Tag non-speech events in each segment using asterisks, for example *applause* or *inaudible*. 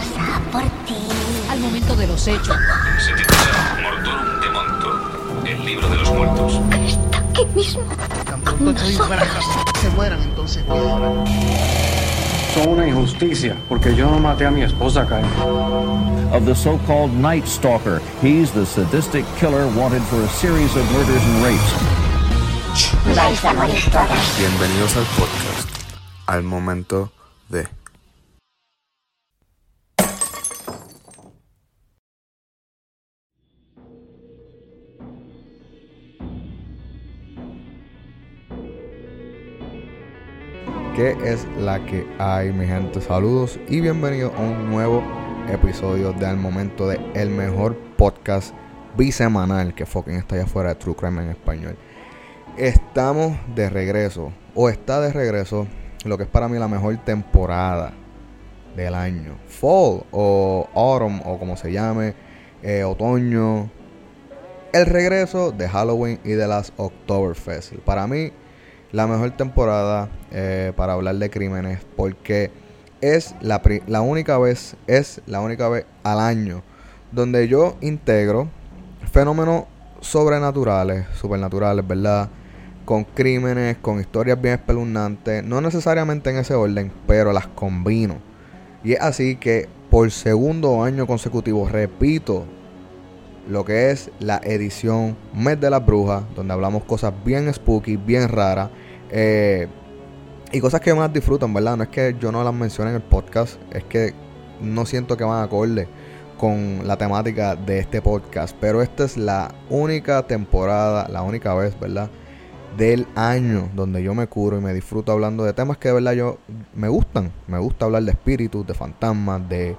ansiosa por ti. Al momento de los hechos. Se titula Mortorum de Monto, el libro de los muertos. Está aquí mismo. Estoy casa, se mueran entonces a llorar. Son una injusticia, porque yo no maté a mi esposa, Kyle. of the so-called Night Stalker. He's the sadistic killer wanted for a series of murders and rapes. Vais a morir todas. Bienvenidos al podcast, al momento de... ¿Qué es la que hay, mi gente? Saludos y bienvenidos a un nuevo episodio de Al Momento de el mejor podcast bisemanal que fucking está allá afuera de True Crime en español. Estamos de regreso, o está de regreso, lo que es para mí la mejor temporada del año. Fall o Autumn o como se llame, eh, otoño. El regreso de Halloween y de las Oktoberfest. Para mí, la mejor temporada eh, para hablar de crímenes porque es la, la única vez, es la única vez al año donde yo integro fenómenos sobrenaturales, supernaturales, ¿verdad? Con crímenes, con historias bien espeluznantes, no necesariamente en ese orden, pero las combino. Y es así que por segundo año consecutivo repito lo que es la edición Mes de las Brujas, donde hablamos cosas bien spooky, bien raras. eh, y cosas que más disfrutan, ¿verdad? No es que yo no las mencione en el podcast, es que no siento que van acorde con la temática de este podcast. Pero esta es la única temporada, la única vez, ¿verdad? Del año donde yo me curo y me disfruto hablando de temas que de verdad yo me gustan. Me gusta hablar de espíritus, de fantasmas, de,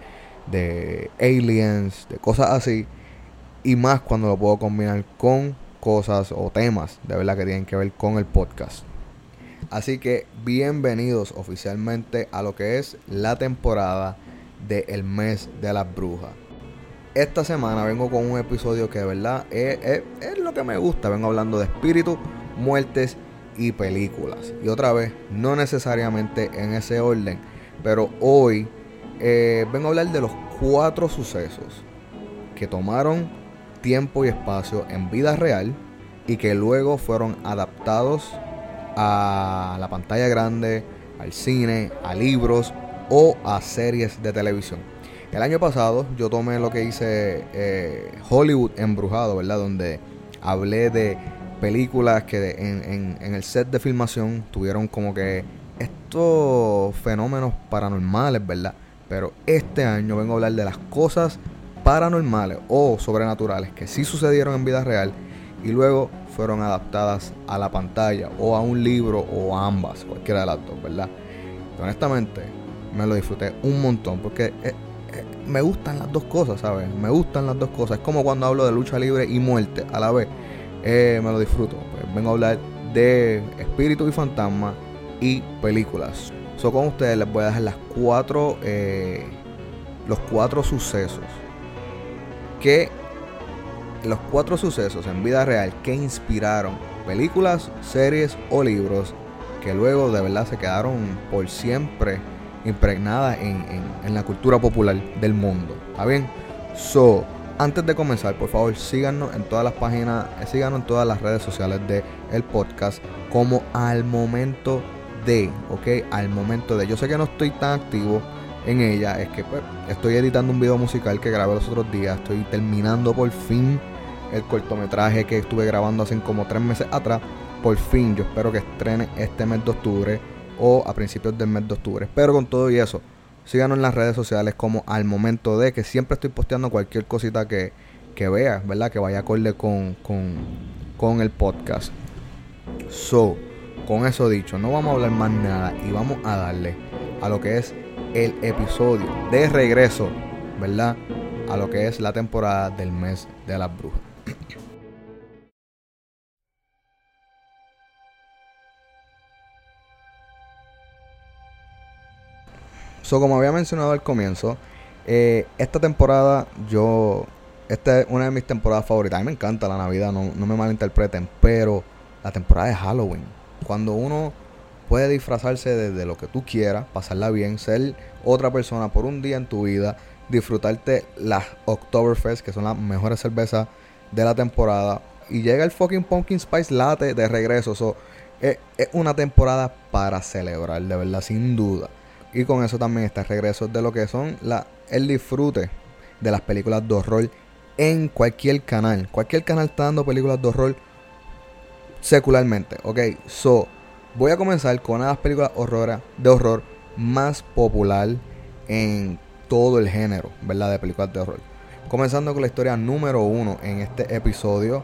de aliens, de cosas así. Y más cuando lo puedo combinar con cosas o temas de verdad que tienen que ver con el podcast. Así que bienvenidos oficialmente a lo que es la temporada del mes de las brujas. Esta semana vengo con un episodio que de verdad es lo que me gusta. Vengo hablando de espíritus, muertes y películas. Y otra vez, no necesariamente en ese orden, pero hoy eh, vengo a hablar de los cuatro sucesos que tomaron tiempo y espacio en vida real y que luego fueron adaptados a la pantalla grande, al cine, a libros o a series de televisión. El año pasado yo tomé lo que hice eh, Hollywood Embrujado, ¿verdad? Donde hablé de películas que en- en el set de filmación tuvieron como que estos fenómenos paranormales, ¿verdad? Pero este año vengo a hablar de las cosas paranormales o sobrenaturales que sí sucedieron en vida real y luego fueron adaptadas a la pantalla o a un libro o a ambas, cualquiera de las dos, ¿verdad? Honestamente, me lo disfruté un montón porque eh, eh, me gustan las dos cosas, ¿sabes? Me gustan las dos cosas. Es como cuando hablo de lucha libre y muerte a la vez. Eh, me lo disfruto. Pues vengo a hablar de espíritus y fantasmas y películas. So, con ustedes les voy a dejar las cuatro, los cuatro sucesos que los cuatro sucesos en vida real que inspiraron películas, series o libros que luego de verdad se quedaron por siempre impregnadas en, en- la cultura popular del mundo. ¿Está bien? So, antes de comenzar, por favor, síganos en todas las páginas, eh, síganos en todas las redes sociales del el podcast como al momento de, ¿ok? Al momento de. Yo sé que no estoy tan activo en ella, es que pues estoy editando un video musical que grabé los otros días, estoy terminando por fin el cortometraje que estuve grabando hace como tres meses atrás. Por fin, yo espero que estrene este mes de octubre o a principios del mes de octubre. Pero con todo y eso, síganos en las redes sociales como al momento de que siempre estoy posteando cualquier cosita que, que vea, ¿verdad? Que vaya acorde con, con, con el podcast. So, con eso dicho, no vamos a hablar más nada y vamos a darle a lo que es el episodio de regreso, ¿verdad? A lo que es la temporada del mes de las brujas. *clears throat* So, como había mencionado al comienzo, eh, esta temporada yo. Esta es una de mis temporadas favoritas. A mí me encanta la Navidad, no, no me malinterpreten, pero la temporada de Halloween. Cuando uno puede disfrazarse de lo que tú quieras, pasarla bien, ser otra persona por un día en tu vida, disfrutarte las Oktoberfest, que son las mejores cervezas de la temporada. Y llega el fucking Pumpkin Spice Latte de regreso. So, es, es, una temporada para celebrar, de verdad, sin duda. Y con eso también está el regreso de lo que son la, el disfrute de las películas de horror en cualquier canal. Cualquier canal está dando películas de horror secularmente. Ok, so voy a comenzar con una de las películas de horror más popular en todo el género, ¿verdad? De películas de horror. Comenzando con la historia número uno en este episodio,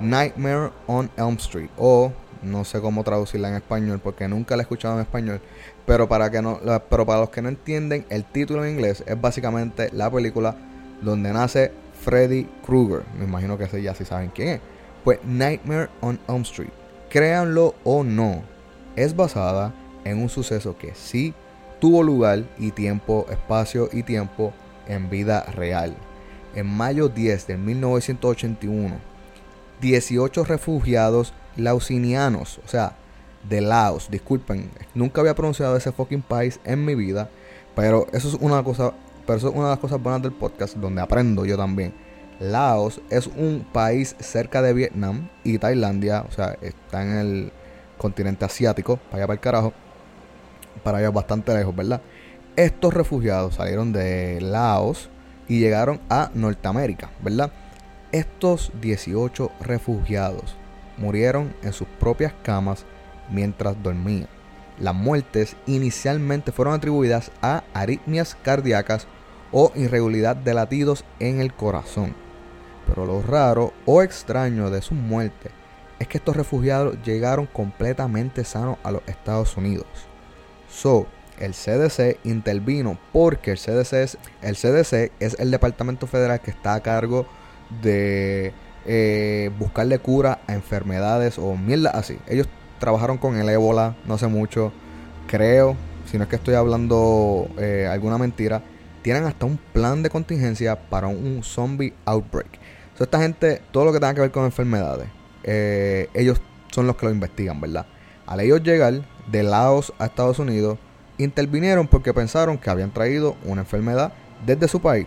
Nightmare on Elm Street, o no sé cómo traducirla en español porque nunca la he escuchado en español, pero para que no, pero para los que no entienden, el título en inglés es básicamente la película donde nace Freddy Krueger. Me imagino que ya sí saben quién es. Pues Nightmare on Elm Street, créanlo o no, es basada en un suceso que sí tuvo lugar y tiempo, espacio y tiempo en vida real. En mayo 10 de 1981, 18 refugiados lausinianos, o sea, de Laos, disculpen, nunca había pronunciado ese fucking país en mi vida, pero eso es una cosa, pero eso es una de las cosas buenas del podcast donde aprendo yo también. Laos es un país cerca de Vietnam y Tailandia, o sea, está en el continente asiático, para allá para el carajo, para allá bastante lejos, ¿verdad? Estos refugiados salieron de Laos y llegaron a Norteamérica, ¿verdad? Estos 18 refugiados murieron en sus propias camas mientras dormían. Las muertes inicialmente fueron atribuidas a aritmias cardíacas o irregularidad de latidos en el corazón. Pero lo raro o extraño de su muerte es que estos refugiados llegaron completamente sanos a los Estados Unidos. So, el CDC intervino porque el CDC, es, el CDC es el departamento federal que está a cargo de eh, buscarle cura a enfermedades o mierda así. Ellos trabajaron con el ébola no sé mucho, creo, si no es que estoy hablando eh, alguna mentira, tienen hasta un plan de contingencia para un zombie outbreak. So, esta gente, todo lo que tenga que ver con enfermedades, eh, ellos son los que lo investigan, ¿verdad? Al ellos llegar de Laos a Estados Unidos, intervinieron porque pensaron que habían traído una enfermedad desde su país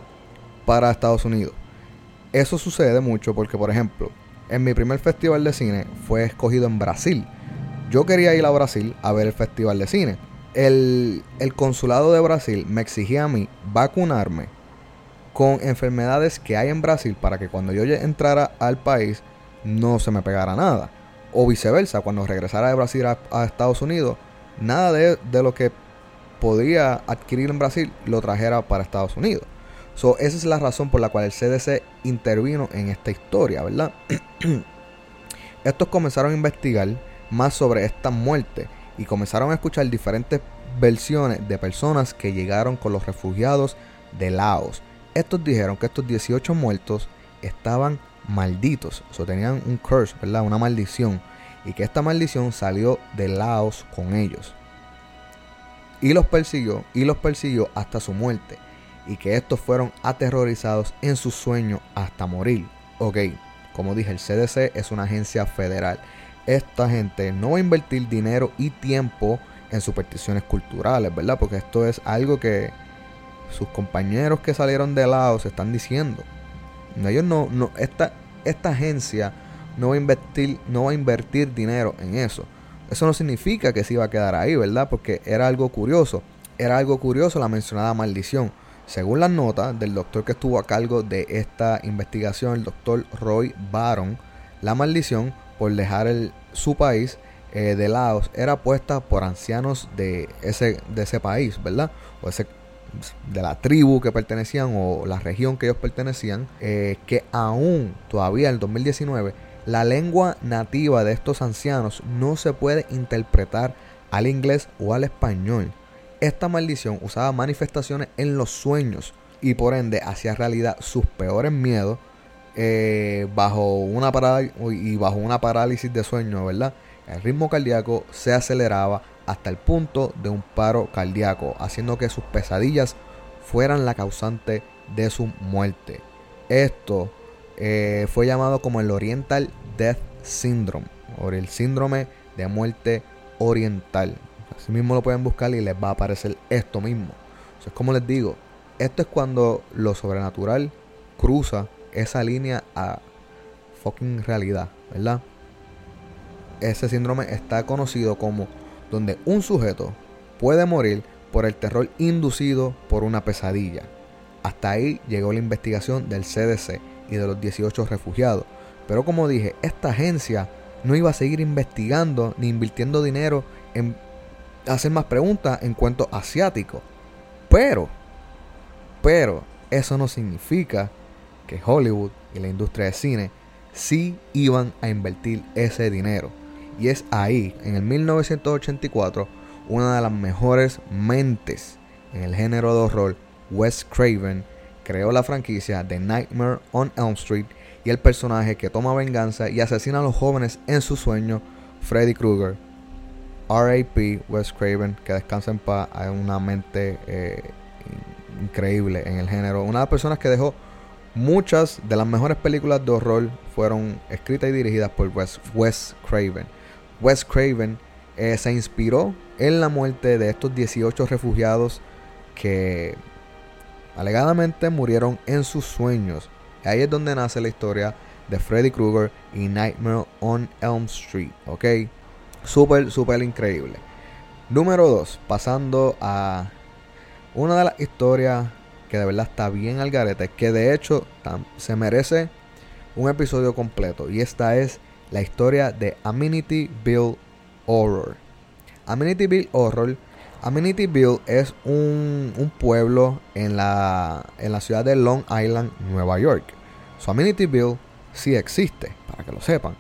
para Estados Unidos. Eso sucede mucho porque, por ejemplo, en mi primer festival de cine fue escogido en Brasil. Yo quería ir a Brasil a ver el festival de cine. El, el consulado de Brasil me exigía a mí vacunarme con enfermedades que hay en Brasil para que cuando yo entrara al país no se me pegara nada. O viceversa, cuando regresara de Brasil a, Estados Unidos, nada de, lo que podía adquirir en Brasil lo trajera para Estados Unidos. So, esa es la razón por la cual el CDC intervino en esta historia, ¿verdad? *clears throat* Estos comenzaron a investigar más sobre esta muerte y comenzaron a escuchar diferentes versiones de personas que llegaron con los refugiados de Laos. Estos dijeron que estos 18 muertos estaban malditos, o tenían un curse, ¿verdad? Una maldición. Y que esta maldición salió de Laos con ellos. Y los persiguió, y los persiguió hasta su muerte. Y que estos fueron aterrorizados en su sueño hasta morir. Ok, como dije, el CDC es una agencia federal. Esta gente no va a invertir dinero y tiempo en supersticiones culturales, ¿verdad? Porque esto es algo que sus compañeros que salieron de Laos están diciendo. Ellos no, no, esta, esta agencia no va a invertir, no va a invertir dinero en eso. Eso no significa que se iba a quedar ahí, ¿verdad? Porque era algo curioso. Era algo curioso la mencionada maldición. Según las notas del doctor que estuvo a cargo de esta investigación, el doctor Roy Baron, la maldición por dejar el, su país eh, de Laos era puesta por ancianos de ese, de ese país, ¿verdad? O ese de la tribu que pertenecían o la región que ellos pertenecían, eh, que aún todavía en el 2019 la lengua nativa de estos ancianos no se puede interpretar al inglés o al español. Esta maldición usaba manifestaciones en los sueños y por ende hacía realidad sus peores miedos eh, bajo una y bajo una parálisis de sueño, ¿verdad? El ritmo cardíaco se aceleraba hasta el punto de un paro cardíaco, haciendo que sus pesadillas fueran la causante de su muerte. Esto eh, fue llamado como el Oriental Death Syndrome, o el síndrome de muerte oriental. Así mismo lo pueden buscar y les va a aparecer esto mismo. Entonces, como les digo, esto es cuando lo sobrenatural cruza esa línea a fucking realidad, ¿verdad? Ese síndrome está conocido como donde un sujeto puede morir por el terror inducido por una pesadilla. Hasta ahí llegó la investigación del CDC y de los 18 refugiados. Pero como dije, esta agencia no iba a seguir investigando ni invirtiendo dinero en hacer más preguntas en cuanto asiático. Pero, pero, eso no significa que Hollywood y la industria de cine sí iban a invertir ese dinero. Y es ahí, en el 1984, una de las mejores mentes en el género de horror, Wes Craven, creó la franquicia de Nightmare on Elm Street y el personaje que toma venganza y asesina a los jóvenes en su sueño, Freddy Krueger. R.A.P. Wes Craven, que descansa en paz, hay una mente eh, increíble en el género. Una de las personas que dejó muchas de las mejores películas de horror fueron escritas y dirigidas por Wes, Wes Craven. Wes Craven eh, se inspiró en la muerte de estos 18 refugiados que alegadamente murieron en sus sueños. Ahí es donde nace la historia de Freddy Krueger y Nightmare on Elm Street. ¿Ok? Súper, súper increíble. Número 2. Pasando a una de las historias que de verdad está bien al garete. Que de hecho se merece un episodio completo. Y esta es la historia de Amityville Horror. Amityville Horror. Amityville es un, un pueblo en la, en la ciudad de Long Island, Nueva York. So Amityville sí existe, para que lo sepan.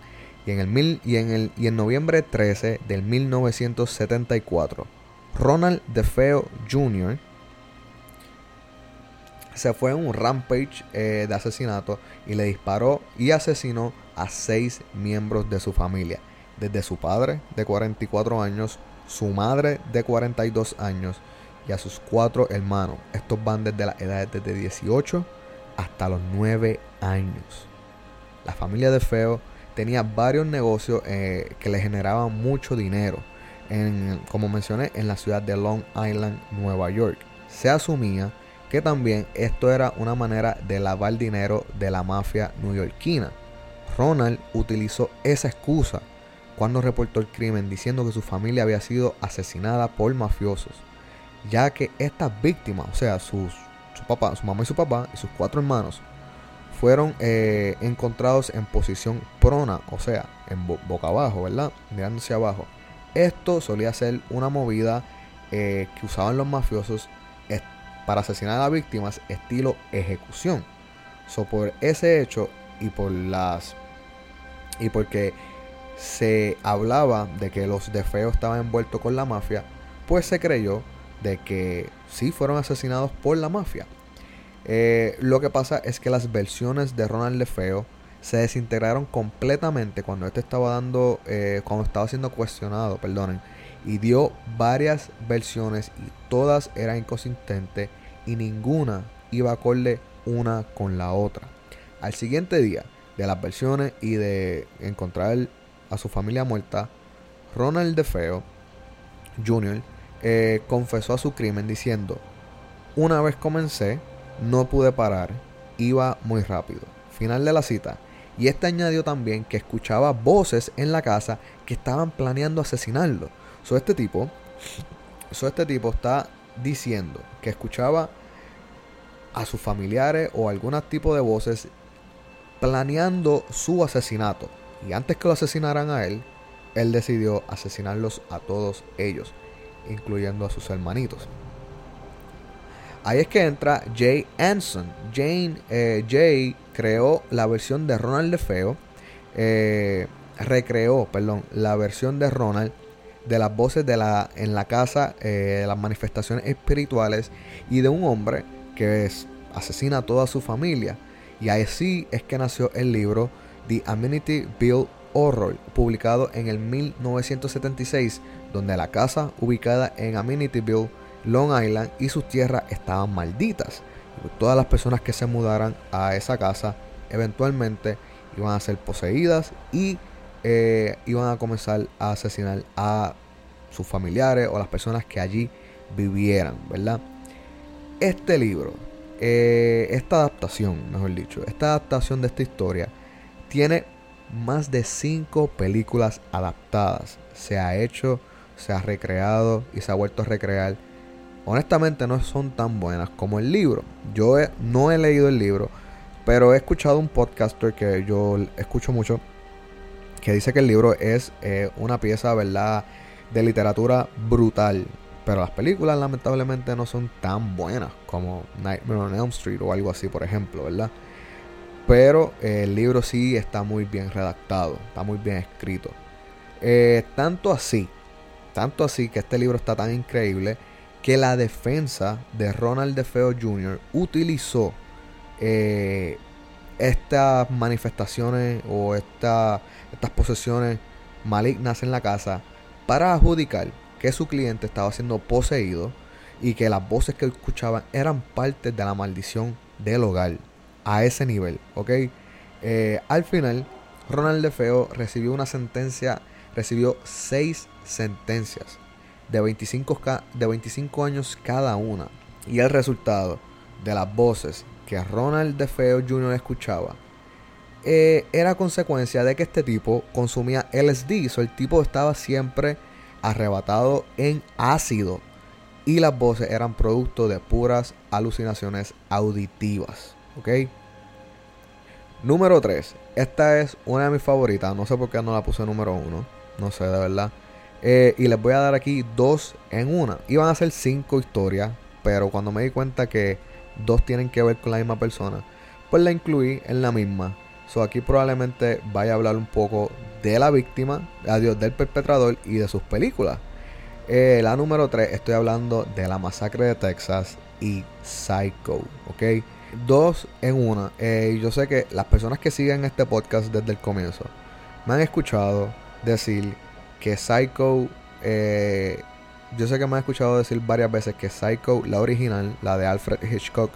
Y en, el mil, y, en el, y en noviembre 13 del 1974, Ronald DeFeo Jr. se fue en un rampage eh, de asesinato y le disparó y asesinó a seis miembros de su familia, desde su padre de 44 años, su madre de 42 años y a sus cuatro hermanos. Estos van desde las edades desde 18 hasta los 9 años. La familia de Feo tenía varios negocios eh, que le generaban mucho dinero, en, como mencioné, en la ciudad de Long Island, Nueva York. Se asumía que también esto era una manera de lavar dinero de la mafia neoyorquina. Ronald utilizó esa excusa cuando reportó el crimen diciendo que su familia había sido asesinada por mafiosos, ya que estas víctimas, o sea, sus, su papá, su mamá y su papá y sus cuatro hermanos, fueron eh, encontrados en posición prona, o sea, en boca abajo, ¿verdad? Mirando hacia abajo. Esto solía ser una movida eh, que usaban los mafiosos para asesinar a víctimas estilo ejecución. So, por ese hecho y por las y porque se hablaba de que los de Feo estaban envueltos con la mafia, pues se creyó de que sí fueron asesinados por la mafia. Eh, lo que pasa es que las versiones de Ronald Feo se desintegraron completamente cuando este estaba dando, eh, cuando estaba siendo cuestionado, perdonen, y dio varias versiones y todas eran inconsistentes y ninguna iba a acorde una con la otra. Al siguiente día de las versiones y de encontrar a su familia muerta, Ronald DeFeo Jr. Eh, confesó a su crimen diciendo, una vez comencé, no pude parar, iba muy rápido. Final de la cita. Y este añadió también que escuchaba voces en la casa que estaban planeando asesinarlo. So, este tipo, so, este tipo está diciendo que escuchaba a sus familiares o algún tipo de voces planeando su asesinato. Y antes que lo asesinaran a él, él decidió asesinarlos a todos ellos, incluyendo a sus hermanitos. Ahí es que entra Jay Anson. Jane, eh, Jay creó la versión de Ronald de Feo. Eh, recreó, perdón, la versión de Ronald de las voces de la, en la casa, eh, las manifestaciones espirituales y de un hombre que es, asesina a toda su familia. Y así es que nació el libro The Amenity Bill Horror, publicado en el 1976, donde la casa ubicada en Amenityville Long Island y sus tierras estaban malditas. todas las personas que se mudaran a esa casa eventualmente iban a ser poseídas y eh, iban a comenzar a asesinar a sus familiares o las personas que allí vivieran, ¿verdad? Este libro, eh, esta adaptación, mejor dicho, esta adaptación de esta historia tiene más de cinco películas adaptadas. Se ha hecho, se ha recreado y se ha vuelto a recrear. Honestamente no son tan buenas como el libro. Yo no he leído el libro, pero he escuchado un podcaster que yo escucho mucho que dice que el libro es eh, una pieza, ¿verdad?, de literatura brutal. Pero las películas lamentablemente no son tan buenas como Nightmare on Elm Street o algo así, por ejemplo, ¿verdad? Pero eh, el libro sí está muy bien redactado, está muy bien escrito. Eh, tanto así, tanto así que este libro está tan increíble que la defensa de Ronald DeFeo Jr. utilizó eh, estas manifestaciones o esta- estas posesiones malignas en la casa para adjudicar que su cliente estaba siendo poseído y que las voces que escuchaban eran parte de la maldición del hogar. A ese nivel, ¿ok? Eh, al final, Ronald DeFeo recibió una sentencia, recibió seis sentencias de 25, ca- de 25 años cada una. Y el resultado de las voces que Ronald DeFeo Jr. escuchaba eh, era consecuencia de que este tipo consumía LSD. So el tipo estaba siempre arrebatado en ácido. Y las voces eran producto de puras alucinaciones auditivas. ¿Ok? Número 3. Esta es una de mis favoritas. No sé por qué no la puse número 1. No sé, de verdad. Eh, y les voy a dar aquí dos en una. Iban a ser cinco historias. Pero cuando me di cuenta que dos tienen que ver con la misma persona, pues la incluí en la misma. So aquí probablemente vaya a hablar un poco de la víctima, adiós, del perpetrador y de sus películas. Eh, la número 3, estoy hablando de la masacre de Texas y Psycho, ¿ok? Dos en una. Eh, yo sé que las personas que siguen este podcast desde el comienzo me han escuchado decir que Psycho, eh, yo sé que me han escuchado decir varias veces que Psycho, la original, la de Alfred Hitchcock,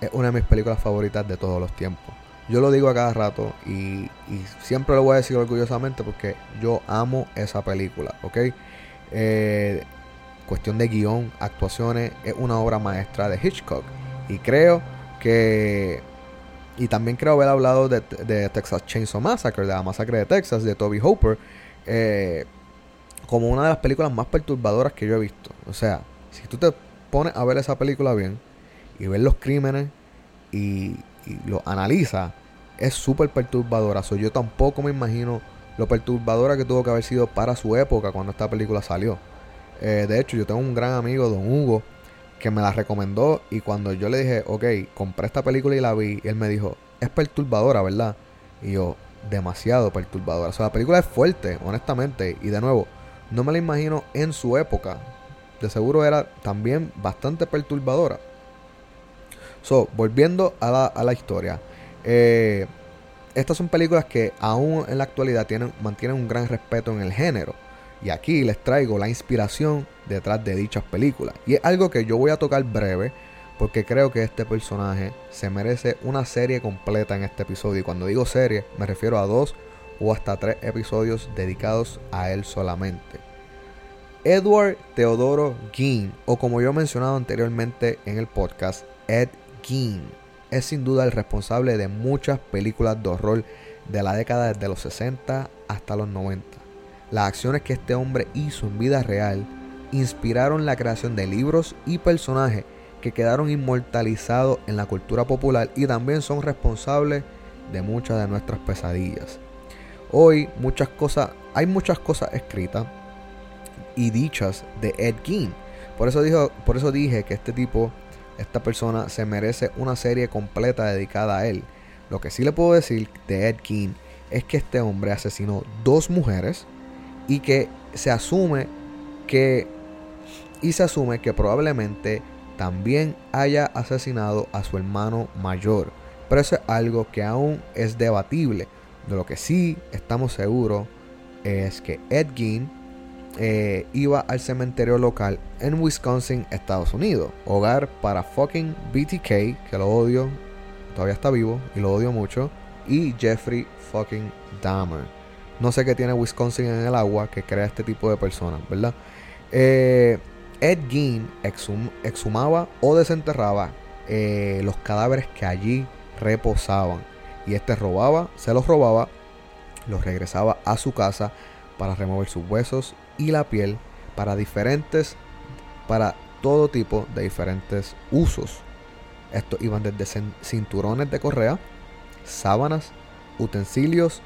es una de mis películas favoritas de todos los tiempos. Yo lo digo a cada rato y, y siempre lo voy a decir orgullosamente porque yo amo esa película, ¿ok? Eh, cuestión de guion, actuaciones, es una obra maestra de Hitchcock. Y creo que... Y también creo haber hablado de, de Texas Chainsaw Massacre, de la masacre de Texas, de Toby Hooper, eh, como una de las películas más perturbadoras que yo he visto. O sea, si tú te pones a ver esa película bien y ver los crímenes y, y lo analiza, es súper perturbadora. So, yo tampoco me imagino lo perturbadora que tuvo que haber sido para su época cuando esta película salió. Eh, de hecho, yo tengo un gran amigo, don Hugo, que me la recomendó y cuando yo le dije, ok, compré esta película y la vi, él me dijo, es perturbadora, ¿verdad? Y yo, demasiado perturbadora. O sea, la película es fuerte, honestamente, y de nuevo, no me la imagino en su época. De seguro era también bastante perturbadora. So, volviendo a la, a la historia. Eh, estas son películas que aún en la actualidad tienen, mantienen un gran respeto en el género. Y aquí les traigo la inspiración detrás de dichas películas. Y es algo que yo voy a tocar breve porque creo que este personaje se merece una serie completa en este episodio. Y cuando digo serie me refiero a dos o hasta tres episodios dedicados a él solamente. Edward Teodoro Gein, o como yo he mencionado anteriormente en el podcast, Ed Gein, es sin duda el responsable de muchas películas de horror de la década desde los 60 hasta los 90. Las acciones que este hombre hizo en vida real inspiraron la creación de libros y personajes que quedaron inmortalizados en la cultura popular y también son responsables de muchas de nuestras pesadillas. Hoy muchas cosas, hay muchas cosas escritas y dichas de Ed Gein. Por eso, dijo, por eso dije que este tipo, esta persona, se merece una serie completa dedicada a él. Lo que sí le puedo decir de Ed Gein es que este hombre asesinó dos mujeres y que se asume que y se asume que probablemente también haya asesinado a su hermano mayor. Pero eso es algo que aún es debatible. De lo que sí estamos seguros es que Ed Gein eh, iba al cementerio local en Wisconsin, Estados Unidos. Hogar para fucking BTK, que lo odio, todavía está vivo y lo odio mucho. Y Jeffrey fucking Dahmer. No sé qué tiene Wisconsin en el agua que crea este tipo de personas, ¿verdad? Eh, Ed Gein exhum- exhumaba o desenterraba eh, los cadáveres que allí reposaban. Y este robaba, se los robaba, los regresaba a su casa para remover sus huesos y la piel para diferentes, para todo tipo de diferentes usos. Estos iban desde cin- cinturones de correa, sábanas, utensilios,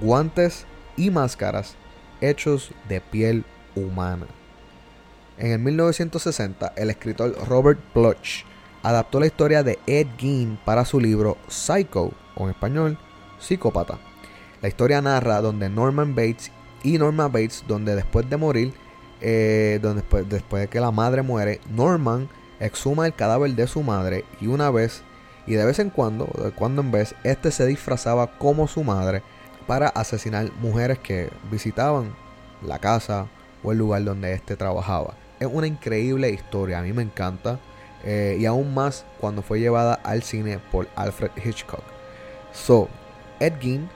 guantes y máscaras hechos de piel humana. En el 1960, el escritor Robert Bloch adaptó la historia de Ed Gein para su libro Psycho, o en español, Psicópata. La historia narra donde Norman Bates y Norma Bates, donde después de morir, eh, donde después, de que la madre muere, Norman exhuma el cadáver de su madre y una vez, y de vez en cuando, de cuando en vez, este se disfrazaba como su madre para asesinar mujeres que visitaban la casa o el lugar donde éste trabajaba. Es una increíble historia, a mí me encanta. eh, y aún más cuando fue llevada al cine por Alfred Hitchcock. So, Ed Gein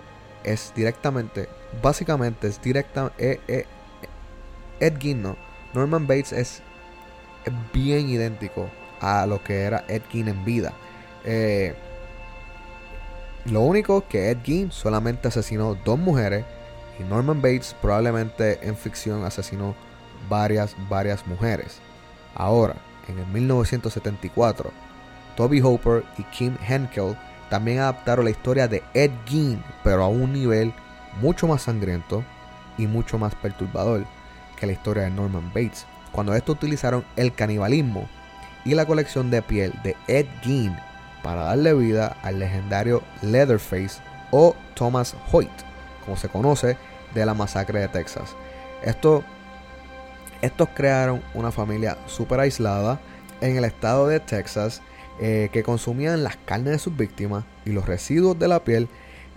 es directamente, básicamente es directa, eh, eh, Ed Gein no, Norman Bates es bien idéntico a lo que era Ed Gein en vida. Eh, lo único que Ed Gein solamente asesinó dos mujeres y Norman Bates probablemente en ficción asesinó varias, varias mujeres. Ahora, en el 1974, Toby Hopper y Kim Henkel también adaptaron la historia de Ed Gein, pero a un nivel mucho más sangriento y mucho más perturbador que la historia de Norman Bates, cuando estos utilizaron el canibalismo y la colección de piel de Ed Gein para darle vida al legendario Leatherface o Thomas Hoyt, como se conoce de la masacre de Texas. Esto, estos crearon una familia súper aislada en el estado de Texas eh, que consumían las carnes de sus víctimas y los residuos de la piel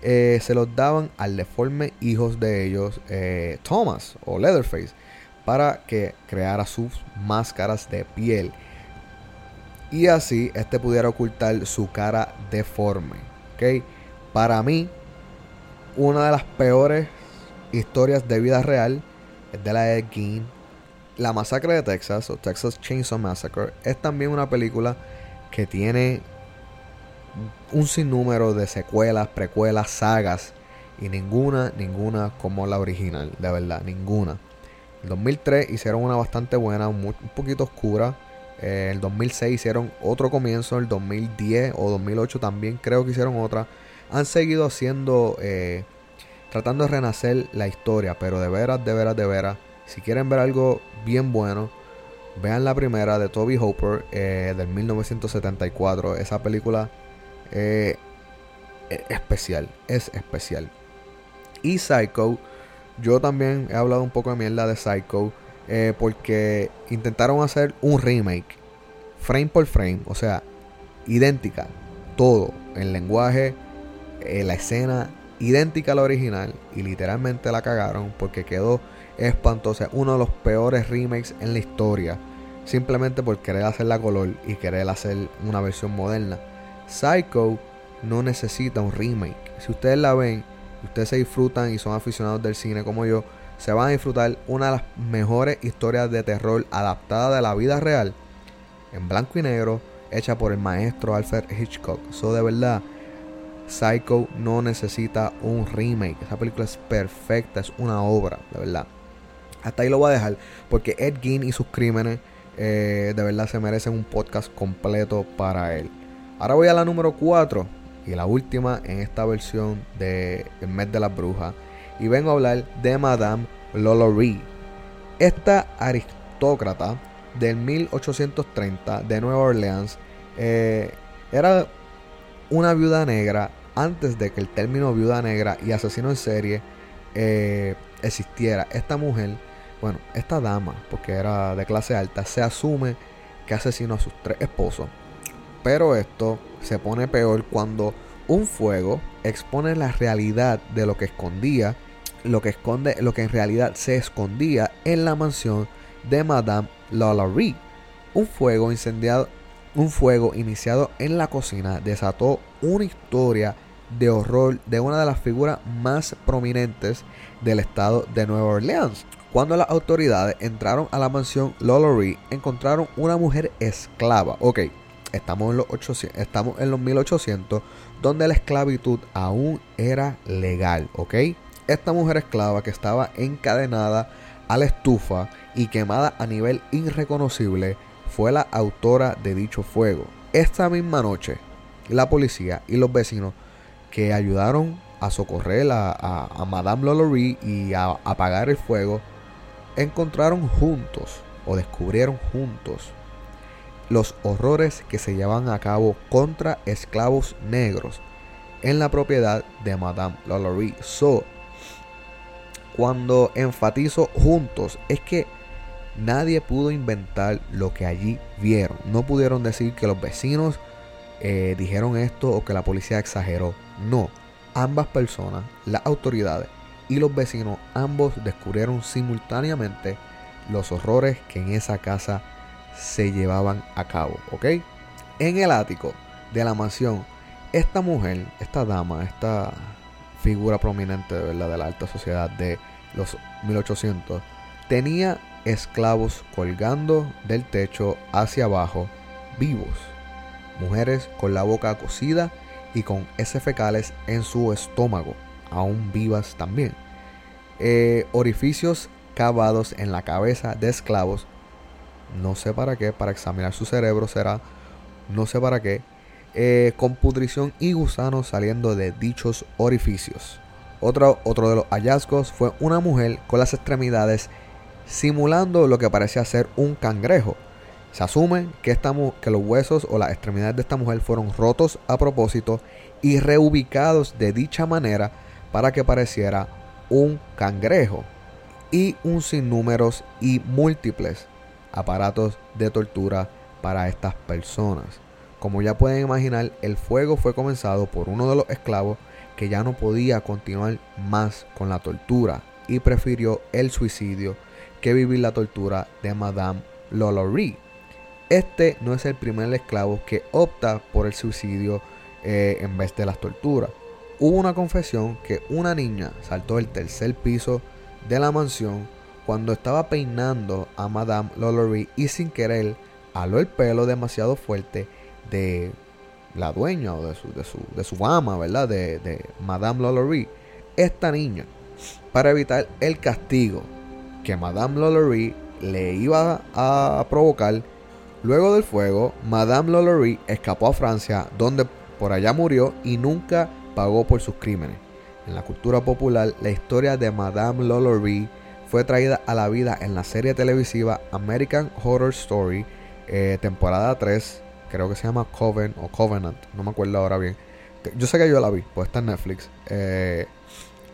eh, se los daban al deforme hijos de ellos, eh, Thomas o Leatherface, para que creara sus máscaras de piel y así este pudiera ocultar su cara deforme. ¿ok? Para mí, una de las peores historias de vida real es de la de Gein. La masacre de Texas o Texas Chainsaw Massacre es también una película que tiene un sinnúmero de secuelas, precuelas, sagas y ninguna, ninguna como la original, de verdad, ninguna. En 2003 hicieron una bastante buena, un, poquito oscura. Eh, el 2006 hicieron otro comienzo, el 2010 o 2008 también creo que hicieron otra. Han seguido haciendo, eh, tratando de renacer la historia, pero de veras, de veras, de veras. Si quieren ver algo bien bueno, vean la primera de Toby Hopper eh, del 1974. Esa película eh, es especial, es especial. Y Psycho, yo también he hablado un poco de mierda de Psycho. Eh, porque intentaron hacer un remake frame por frame, o sea, idéntica, todo, el lenguaje, la escena, idéntica a la original y literalmente la cagaron porque quedó espantosa, uno de los peores remakes en la historia, simplemente por querer hacerla color y querer hacer una versión moderna. Psycho no necesita un remake. Si ustedes la ven, ustedes se disfrutan y son aficionados del cine como yo, se van a disfrutar una de las mejores historias de terror adaptada de la vida real, en blanco y negro, hecha por el maestro Alfred Hitchcock. So de verdad, Psycho no necesita un remake. Esa película es perfecta, es una obra, de verdad. Hasta ahí lo voy a dejar, porque Ed Gein y sus crímenes eh, de verdad se merecen un podcast completo para él. Ahora voy a la número 4 y la última en esta versión de El mes de las brujas y vengo a hablar de Madame Lollory. Esta aristócrata del 1830 de Nueva Orleans eh, era una viuda negra antes de que el término viuda negra y asesino en serie eh, existiera. Esta mujer, bueno, esta dama, porque era de clase alta, se asume que asesinó a sus tres esposos. Pero esto se pone peor cuando un fuego expone la realidad de lo que escondía, lo que esconde, lo que en realidad se escondía en la mansión de Madame Lalaurie. Un fuego incendiado, un fuego iniciado en la cocina desató una historia de horror de una de las figuras más prominentes del estado de Nueva Orleans. Cuando las autoridades entraron a la mansión Lollery, encontraron una mujer esclava. Ok, estamos en los, 800, estamos en los 1800, donde la esclavitud aún era legal. Ok, esta mujer esclava que estaba encadenada a la estufa y quemada a nivel irreconocible fue la autora de dicho fuego. Esta misma noche, la policía y los vecinos que ayudaron a socorrer a, Madame Lollery y a apagar el fuego, encontraron juntos o descubrieron juntos los horrores que se llevan a cabo contra esclavos negros en la propiedad de Madame Lollery. So, cuando enfatizo juntos, es que nadie pudo inventar lo que allí vieron. No pudieron decir que los vecinos eh, dijeron esto o que la policía exageró. No, ambas personas, las autoridades y los vecinos, ambos descubrieron simultáneamente los horrores que en esa casa se llevaban a cabo. ¿Ok? En el ático de la mansión, esta mujer, esta dama, esta figura prominente de, ¿verdad? de la alta sociedad de los 1800, tenía esclavos colgando del techo hacia abajo, vivos. Mujeres con la boca cocida y con heces fecales en su estómago, aún vivas también. Eh, orificios cavados en la cabeza de esclavos, no sé para qué, para examinar su cerebro será, no sé para qué, eh, con pudrición y gusanos saliendo de dichos orificios. Otro, otro de los hallazgos fue una mujer con las extremidades simulando lo que parecía ser un cangrejo. Se asume que, esta, que los huesos o las extremidades de esta mujer fueron rotos a propósito y reubicados de dicha manera para que pareciera un cangrejo y un sinnúmeros y múltiples aparatos de tortura para estas personas. Como ya pueden imaginar, el fuego fue comenzado por uno de los esclavos que ya no podía continuar más con la tortura y prefirió el suicidio que vivir la tortura de Madame Lollery. Este no es el primer esclavo que opta por el suicidio eh, en vez de las torturas. Hubo una confesión que una niña saltó el tercer piso de la mansión cuando estaba peinando a Madame Lollery y sin querer aló el pelo demasiado fuerte de la dueña o de su, de su, de su ama, ¿verdad? De, de Madame Lollery. Esta niña, para evitar el castigo que Madame Lollery le iba a provocar, luego del fuego, Madame Lollery escapó a Francia, donde por allá murió y nunca pagó por sus crímenes. En la cultura popular, la historia de Madame Lollery fue traída a la vida en la serie televisiva American Horror Story, eh, temporada 3, creo que se llama Coven o Covenant, no me acuerdo ahora bien. Yo sé que yo la vi, pues está en Netflix. Eh,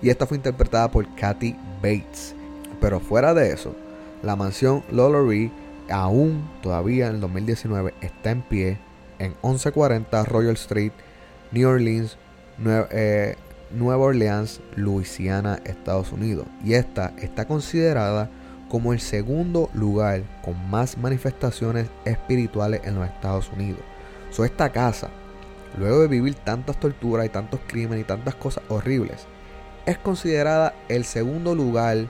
y esta fue interpretada por Kathy Bates. Pero fuera de eso, la mansión Lollery aún todavía en el 2019 está en pie en 1140 Royal Street, New Orleans, Nueva, eh, Nueva Orleans, Luisiana, Estados Unidos. Y esta está considerada como el segundo lugar con más manifestaciones espirituales en los Estados Unidos. So, esta casa, luego de vivir tantas torturas y tantos crímenes y tantas cosas horribles, es considerada el segundo lugar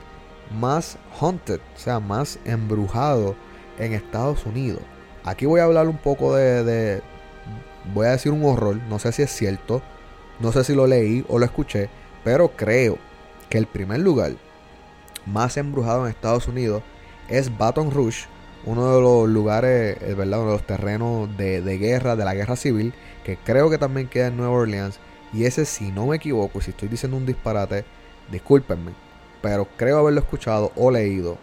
más haunted, o sea, más embrujado en Estados Unidos. Aquí voy a hablar un poco de, voy a decir un horror, no sé si es cierto, no sé si lo leí o lo escuché, pero creo que el primer lugar más embrujado en Estados Unidos es Baton Rouge, uno de los lugares, es verdad, uno de los terrenos de, de, guerra, de la guerra civil, que creo que también queda en Nueva Orleans. Y ese, si no me equivoco, si estoy diciendo un disparate, discúlpenme, pero creo haberlo escuchado o leído.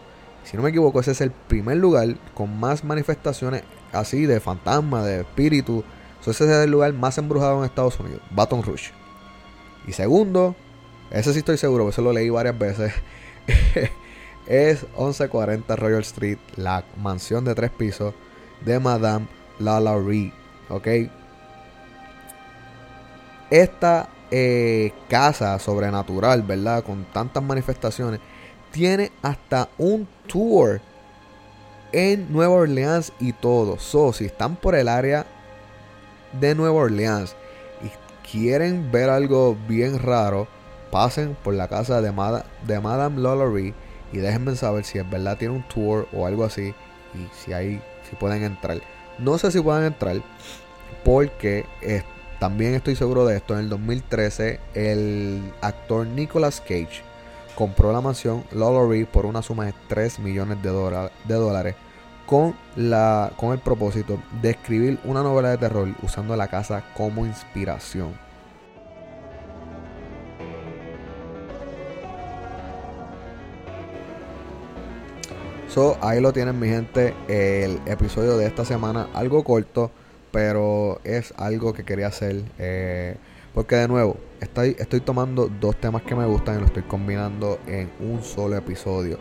Si no me equivoco, ese es el primer lugar con más manifestaciones así de fantasmas, de ese es el lugar más embrujado en Estados Unidos, Baton Rouge. Y segundo, ese sí estoy seguro, eso lo leí varias veces. *laughs* es 1140 Royal Street, la mansión de tres pisos de Madame Lalaurie. ¿Ok? Esta eh, casa sobrenatural, ¿verdad? Con tantas manifestaciones, tiene hasta un tour en Nueva Orleans y todo. So, si están por el área de Nueva Orleans y quieren ver algo bien raro, pasen por la casa de, de Madame Lollery y déjenme saber si es verdad tiene un tour o algo así y si hay, si pueden entrar. No sé si pueden entrar porque también estoy seguro de esto. En el 2013 el actor Nicolas Cage compró la mansión Lollery por una suma de 3 millones de, de dólares con, la, con el propósito de escribir una novela de terror usando la casa como inspiración. So, ahí lo tienen mi gente, el episodio de esta semana, algo corto, pero es algo que quería hacer. eh, porque de nuevo, estoy, estoy tomando dos temas que me gustan y los estoy combinando en un solo episodio.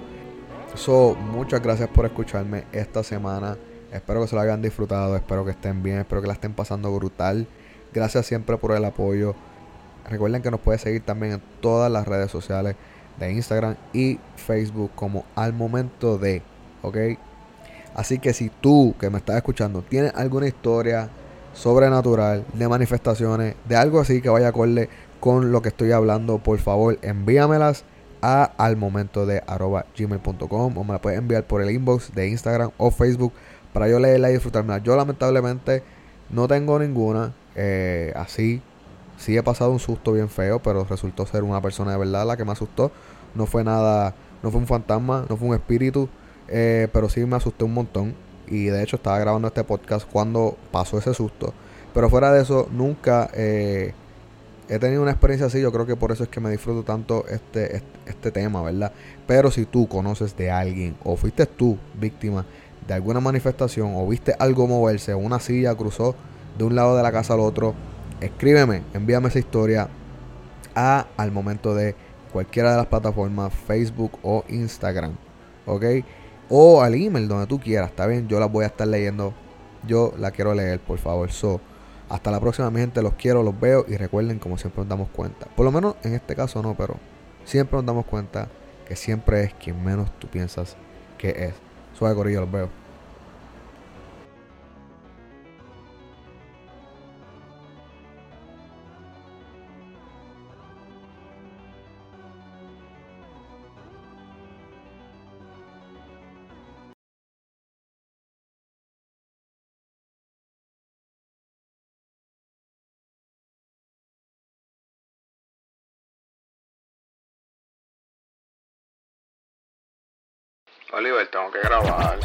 So, muchas gracias por escucharme esta semana. Espero que se lo hayan disfrutado, espero que estén bien, espero que la estén pasando brutal. Gracias siempre por el apoyo. Recuerden que nos pueden seguir también en todas las redes sociales de Instagram y Facebook como al momento de, ¿ok? Así que si tú que me estás escuchando tienes alguna historia sobrenatural, de manifestaciones, de algo así que vaya acorde con lo que estoy hablando, por favor envíamelas a al momento de gmail.com o me la puedes enviar por el inbox de Instagram o Facebook para yo leerla y disfrutarla. Yo lamentablemente no tengo ninguna eh, así. Sí he pasado un susto bien feo, pero resultó ser una persona de verdad la que me asustó. No fue nada, no fue un fantasma, no fue un espíritu, eh, pero sí me asusté un montón. Y de hecho estaba grabando este podcast cuando pasó ese susto. Pero fuera de eso, nunca eh, he tenido una experiencia así. Yo creo que por eso es que me disfruto tanto este, este, este tema, ¿verdad? Pero si tú conoces de alguien o fuiste tú víctima de alguna manifestación o viste algo moverse, una silla cruzó de un lado de la casa al otro, escríbeme, envíame esa historia a al momento de cualquiera de las plataformas, Facebook o Instagram, ¿ok? O al email donde tú quieras, está bien, yo las voy a estar leyendo, yo la quiero leer, por favor. So, hasta la próxima, mi gente, los quiero, los veo y recuerden, como siempre nos damos cuenta, por lo menos en este caso no, pero siempre nos damos cuenta que siempre es quien menos tú piensas que es. Suave Corillo, los veo. Oliver, tengo que grabar.